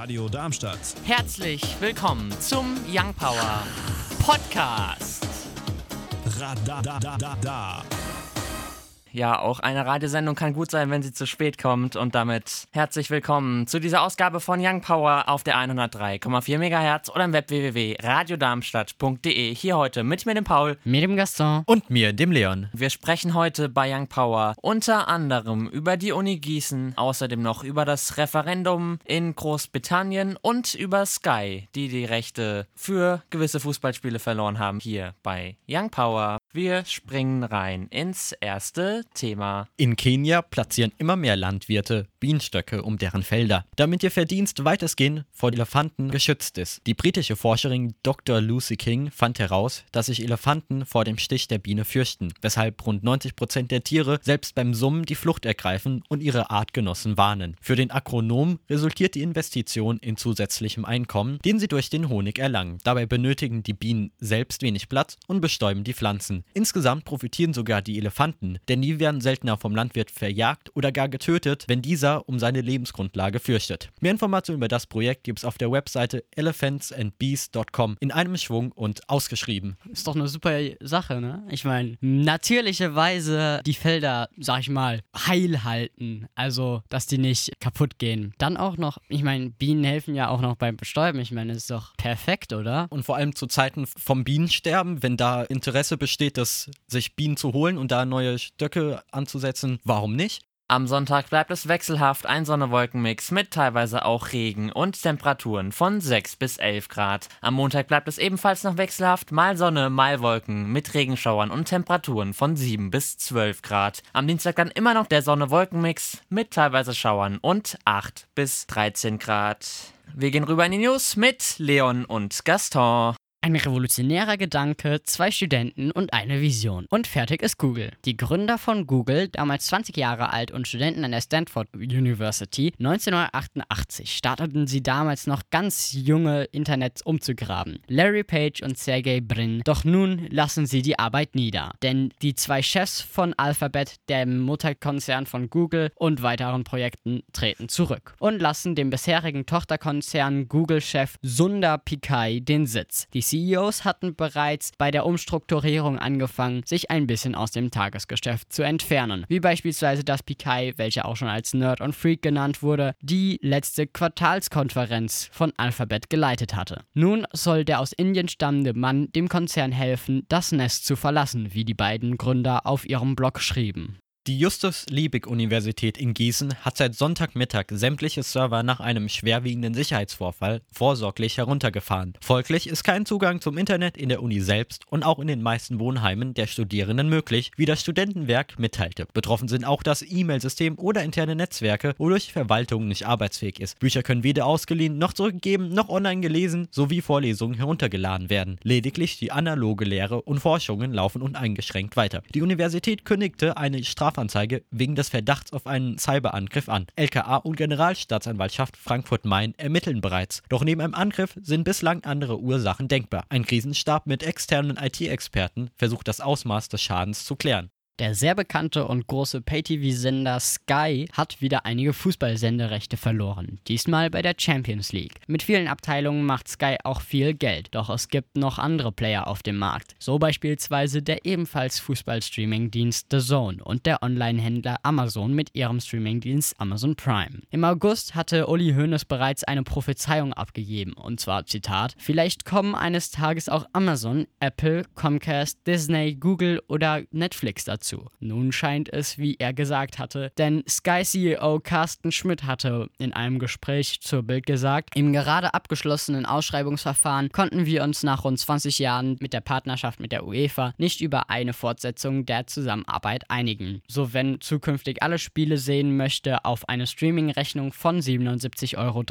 Radio Darmstadt. Herzlich willkommen zum Young Power Podcast. Radadadada. Ja, auch eine Radiosendung kann gut sein, wenn sie zu spät kommt. Und damit herzlich willkommen zu dieser Ausgabe von Young Power auf der 103,4 MHz oder im Web www.radiodarmstadt.de. Hier heute mit mir, dem Paul. Mit dem Gaston. Und mir, dem Leon. Wir sprechen heute bei Young Power unter anderem über die Uni Gießen, außerdem noch über das Referendum in Großbritannien und über Sky, die die Rechte für gewisse Fußballspiele verloren haben, hier bei Young Power. Wir springen rein ins erste Thema. In Kenia platzieren immer mehr Landwirte Bienenstöcke um deren Felder, damit ihr Verdienst weitestgehend vor Elefanten geschützt ist. Die britische Forscherin Dr. Lucy King fand heraus, dass sich Elefanten vor dem Stich der Biene fürchten, weshalb rund 90 Prozent der Tiere selbst beim Summen die Flucht ergreifen und ihre Artgenossen warnen. Für den Agronom resultiert die Investition in zusätzlichem Einkommen, den sie durch den Honig erlangen. Dabei benötigen die Bienen selbst wenig Platz und bestäuben die Pflanzen. Insgesamt profitieren sogar die Elefanten, denn die werden seltener vom Landwirt verjagt oder gar getötet, wenn dieser um seine Lebensgrundlage fürchtet. Mehr Informationen über das Projekt gibt es auf der Webseite elephantsandbees.com in einem Schwung und ausgeschrieben. Ist doch eine super Sache, ne? Ich meine, natürlicherweise die Felder, sag ich mal, heil halten. Also, dass die nicht kaputt gehen. Dann auch noch, ich meine, Bienen helfen ja auch noch beim Bestäuben. Ich meine, das ist doch perfekt, oder? Und vor allem zu Zeiten vom Bienensterben, wenn da Interesse besteht, dass sich Bienen zu holen und da neue Stöcke anzusetzen, warum nicht? Am Sonntag bleibt es wechselhaft, ein Sonne-Wolken-Mix mit teilweise auch Regen und Temperaturen von 6 bis 11 Grad. Am Montag bleibt es ebenfalls noch wechselhaft, mal Sonne, mal Wolken mit Regenschauern und Temperaturen von 7 bis 12 Grad. Am Dienstag dann immer noch der Sonne-Wolken-Mix mit teilweise Schauern und 8 bis 13 Grad. Wir gehen rüber in die News mit Leon und Gaston. Ein revolutionärer Gedanke, zwei Studenten und eine Vision. Und fertig ist Google. Die Gründer von Google, damals 20 Jahre alt und Studenten an der Stanford University, 1988 starteten sie damals noch ganz junge Internets umzugraben. Larry Page und Sergey Brin. Doch nun lassen sie die Arbeit nieder. Denn die zwei Chefs von Alphabet, dem Mutterkonzern von Google und weiteren Projekten, treten zurück und lassen dem bisherigen Tochterkonzern Google-Chef Sundar Pichai den Sitz. Die CEOs hatten bereits bei der Umstrukturierung angefangen, sich ein bisschen aus dem Tagesgeschäft zu entfernen. Wie beispielsweise das Pikai, welcher auch schon als Nerd und Freak genannt wurde, die letzte Quartalskonferenz von Alphabet geleitet hatte. Nun soll der aus Indien stammende Mann dem Konzern helfen, das Nest zu verlassen, wie die beiden Gründer auf ihrem Blog schrieben. Die Justus-Liebig-Universität in Gießen hat seit Sonntagmittag sämtliche Server nach einem schwerwiegenden Sicherheitsvorfall vorsorglich heruntergefahren. Folglich ist kein Zugang zum Internet in der Uni selbst und auch in den meisten Wohnheimen der Studierenden möglich, wie das Studentenwerk mitteilte. Betroffen sind auch das E-Mail-System oder interne Netzwerke, wodurch Verwaltung nicht arbeitsfähig ist. Bücher können weder ausgeliehen noch zurückgegeben noch online gelesen sowie Vorlesungen heruntergeladen werden. Lediglich die analoge Lehre und Forschungen laufen uneingeschränkt weiter. Die Universität kündigte eine Strafe Strafanzeige wegen des Verdachts auf einen Cyberangriff an. LKA und Generalstaatsanwaltschaft Frankfurt-Main ermitteln bereits. Doch neben einem Angriff sind bislang andere Ursachen denkbar. Ein Krisenstab mit externen IT-Experten versucht das Ausmaß des Schadens zu klären. Der sehr bekannte und große Pay-TV-Sender Sky hat wieder einige Fußballsenderechte verloren. Diesmal bei der Champions League. Mit vielen Abteilungen macht Sky auch viel Geld, doch es gibt noch andere Player auf dem Markt. So beispielsweise der ebenfalls Fußball-Streaming-Dienst The Zone und der Online-Händler Amazon mit ihrem Streaming-Dienst Amazon Prime. Im August hatte Uli Hoeneß bereits eine Prophezeiung abgegeben, und zwar Zitat: Vielleicht kommen eines Tages auch Amazon, Apple, Comcast, Disney, Google oder Netflix dazu dazu. Nun scheint es, wie er gesagt hatte, denn Sky-CEO Carsten Schmidt hatte in einem Gespräch zur Bild gesagt, im gerade abgeschlossenen Ausschreibungsverfahren konnten wir uns nach rund 20 Jahren mit der Partnerschaft mit der UEFA nicht über eine Fortsetzung der Zusammenarbeit einigen. So wenn zukünftig alle Spiele sehen möchte, auf eine Streaming-Rechnung von 77,73 Euro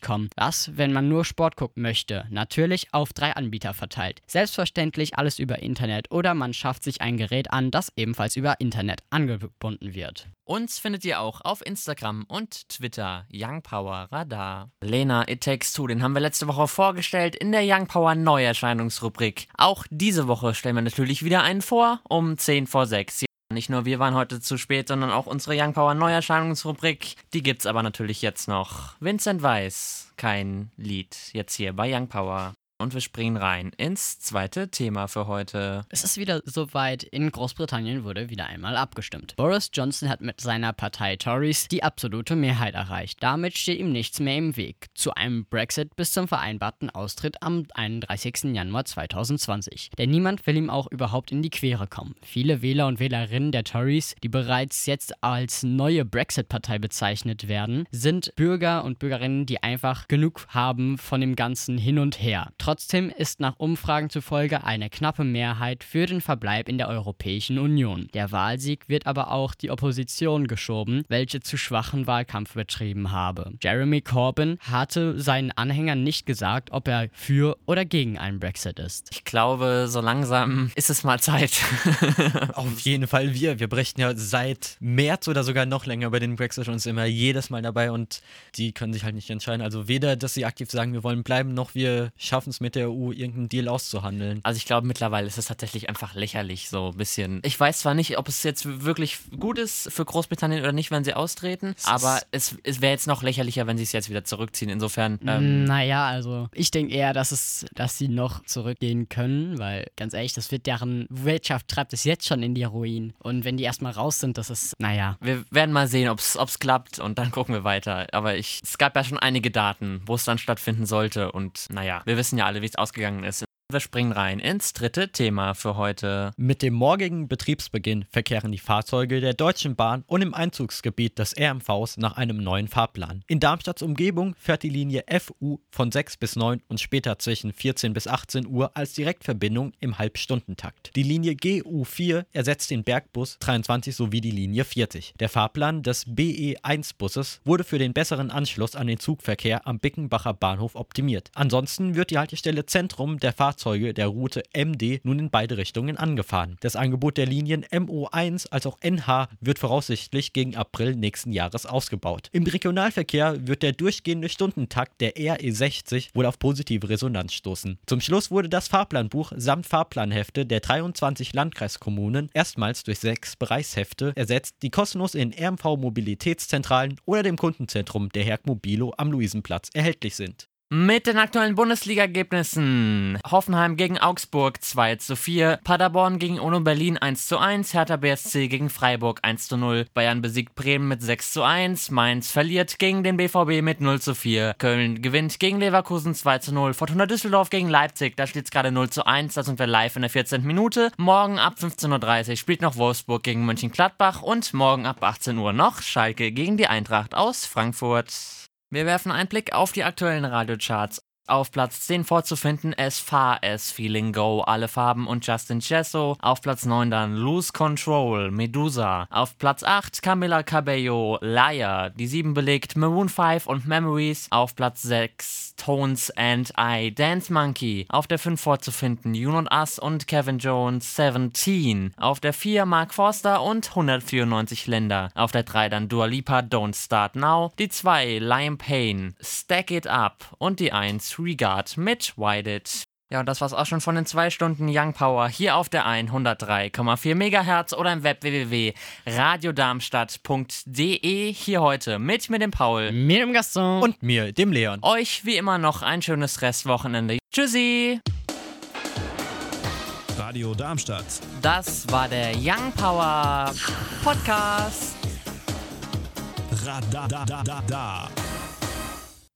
kommen. Das, wenn man nur Sport gucken möchte, natürlich auf drei Anbieter verteilt. Selbstverständlich alles über Internet oder man schafft sich ein Gerät an, das ebenfalls über Internet angebunden wird. Uns findet ihr auch auf Instagram und Twitter Young Power Radar. Lena It Takes Two, den haben wir letzte Woche vorgestellt in der Young Power Neuerscheinungsrubrik. Auch diese Woche stellen wir natürlich wieder einen vor um 10 vor 6. Nicht nur wir waren heute zu spät, sondern auch unsere Young Power Neuerscheinungsrubrik. Die gibt's aber natürlich jetzt noch. Vincent Weiss, kein Lied jetzt hier bei Young Power. Und wir springen rein ins zweite Thema für heute. Es ist wieder soweit. In Großbritannien wurde wieder einmal abgestimmt. Boris Johnson hat mit seiner Partei Tories die absolute Mehrheit erreicht. Damit steht ihm nichts mehr im Weg zu einem Brexit bis zum vereinbarten Austritt am 31. Januar 2020. Denn niemand will ihm auch überhaupt in die Quere kommen. Viele Wähler und Wählerinnen der Tories, die bereits jetzt als neue Brexit-Partei bezeichnet werden, sind Bürger und Bürgerinnen, die einfach genug haben von dem ganzen Hin und Her. Trotzdem ist nach Umfragen zufolge eine knappe Mehrheit für den Verbleib in der Europäischen Union. Der Wahlsieg wird aber auch die Opposition geschoben, welche zu schwachen Wahlkampf betrieben habe. Jeremy Corbyn hatte seinen Anhängern nicht gesagt, ob er für oder gegen einen Brexit ist. Ich glaube, so langsam ist es mal Zeit. Auf jeden Fall wir. Wir berichten ja seit März oder sogar noch länger über den Brexit und sind immer jedes Mal dabei und die können sich halt nicht entscheiden. Also weder, dass sie aktiv sagen, wir wollen bleiben, noch wir schaffen es mit der EU irgendeinen Deal auszuhandeln. Also ich glaube mittlerweile ist es tatsächlich einfach lächerlich, so ein bisschen. Ich weiß zwar nicht, ob es jetzt wirklich gut ist für Großbritannien oder nicht, wenn sie austreten, es aber es, es wäre jetzt noch lächerlicher, wenn sie es jetzt wieder zurückziehen. Insofern. Ähm naja, also ich denke eher, dass es, dass sie noch zurückgehen können, weil ganz ehrlich, das wird deren Wirtschaft treibt es jetzt schon in die Ruin. Und wenn die erstmal raus sind, das ist, naja. Wir werden mal sehen, ob es klappt und dann gucken wir weiter. Aber ich, es gab ja schon einige Daten, wo es dann stattfinden sollte und naja, wir wissen ja alle, wie es ausgegangen ist. Wir springen rein ins dritte Thema für heute. Mit dem morgigen Betriebsbeginn verkehren die Fahrzeuge der Deutschen Bahn und im Einzugsgebiet des RMVs nach einem neuen Fahrplan. In Darmstadts Umgebung fährt die Linie FU von 6 bis 9 und später zwischen 14 bis 18 Uhr als Direktverbindung im Halbstundentakt. Die Linie GU4 ersetzt den Bergbus 23 sowie die Linie 40. Der Fahrplan des BE1-Busses wurde für den besseren Anschluss an den Zugverkehr am Bickenbacher Bahnhof optimiert. Ansonsten wird die Haltestelle Zentrum der Fahrzeuge Fahrzeuge der Route MD nun in beide Richtungen angefahren. Das Angebot der Linien MO1 als auch NH wird voraussichtlich gegen April nächsten Jahres ausgebaut. Im Regionalverkehr wird der durchgehende Stundentakt der RE60 wohl auf positive Resonanz stoßen. Zum Schluss wurde das Fahrplanbuch samt Fahrplanhefte der 23 Landkreiskommunen erstmals durch sechs Bereichshefte ersetzt, die kostenlos in RMV-Mobilitätszentralen oder dem Kundenzentrum der Herk Mobilo am Luisenplatz erhältlich sind. Mit den aktuellen Bundesliga-Ergebnissen. Hoffenheim gegen Augsburg 2 zu 4, Paderborn gegen Ono Berlin 1 zu 1, Hertha BSC gegen Freiburg 1 zu 0, Bayern besiegt Bremen mit 6 zu 1, Mainz verliert gegen den BVB mit 0 zu 4, Köln gewinnt gegen Leverkusen 2 zu 0, Fortuna Düsseldorf gegen Leipzig, da steht es gerade 0 zu 1, da sind wir live in der 14. Minute. Morgen ab 15.30 Uhr spielt noch Wolfsburg gegen Mönchengladbach und morgen ab 18 Uhr noch Schalke gegen die Eintracht aus Frankfurt. Wir werfen einen Blick auf die aktuellen Radiocharts. Auf Platz 10 vorzufinden As Far As Feeling Go, Alle Farben und Justin Chesso. Auf Platz 9 dann Lose Control, Medusa. Auf Platz 8 Camila Cabello, Liar. Die 7 belegt Maroon 5 und Memories. Auf Platz 6 Tones and I, Dance Monkey. Auf der 5 vorzufinden You and Us und Kevin Jones, 17. Auf der 4 Mark Forster und 194 Länder. Auf der 3 dann Dua Lipa, Don't Start Now. Die 2 Liam Payne, Stack It Up. Und die 1 Regard mit Wide It. Ja, und das war's auch schon von den zwei Stunden Young Power hier auf der 103,4 MHz oder im Web www.radiodarmstadt.de. Hier heute mit mir, dem Paul, mir, dem Gaston und mir, dem Leon. Euch wie immer noch ein schönes Restwochenende. Tschüssi! Radio Darmstadt. Das war der Young Power Podcast. Radadadada.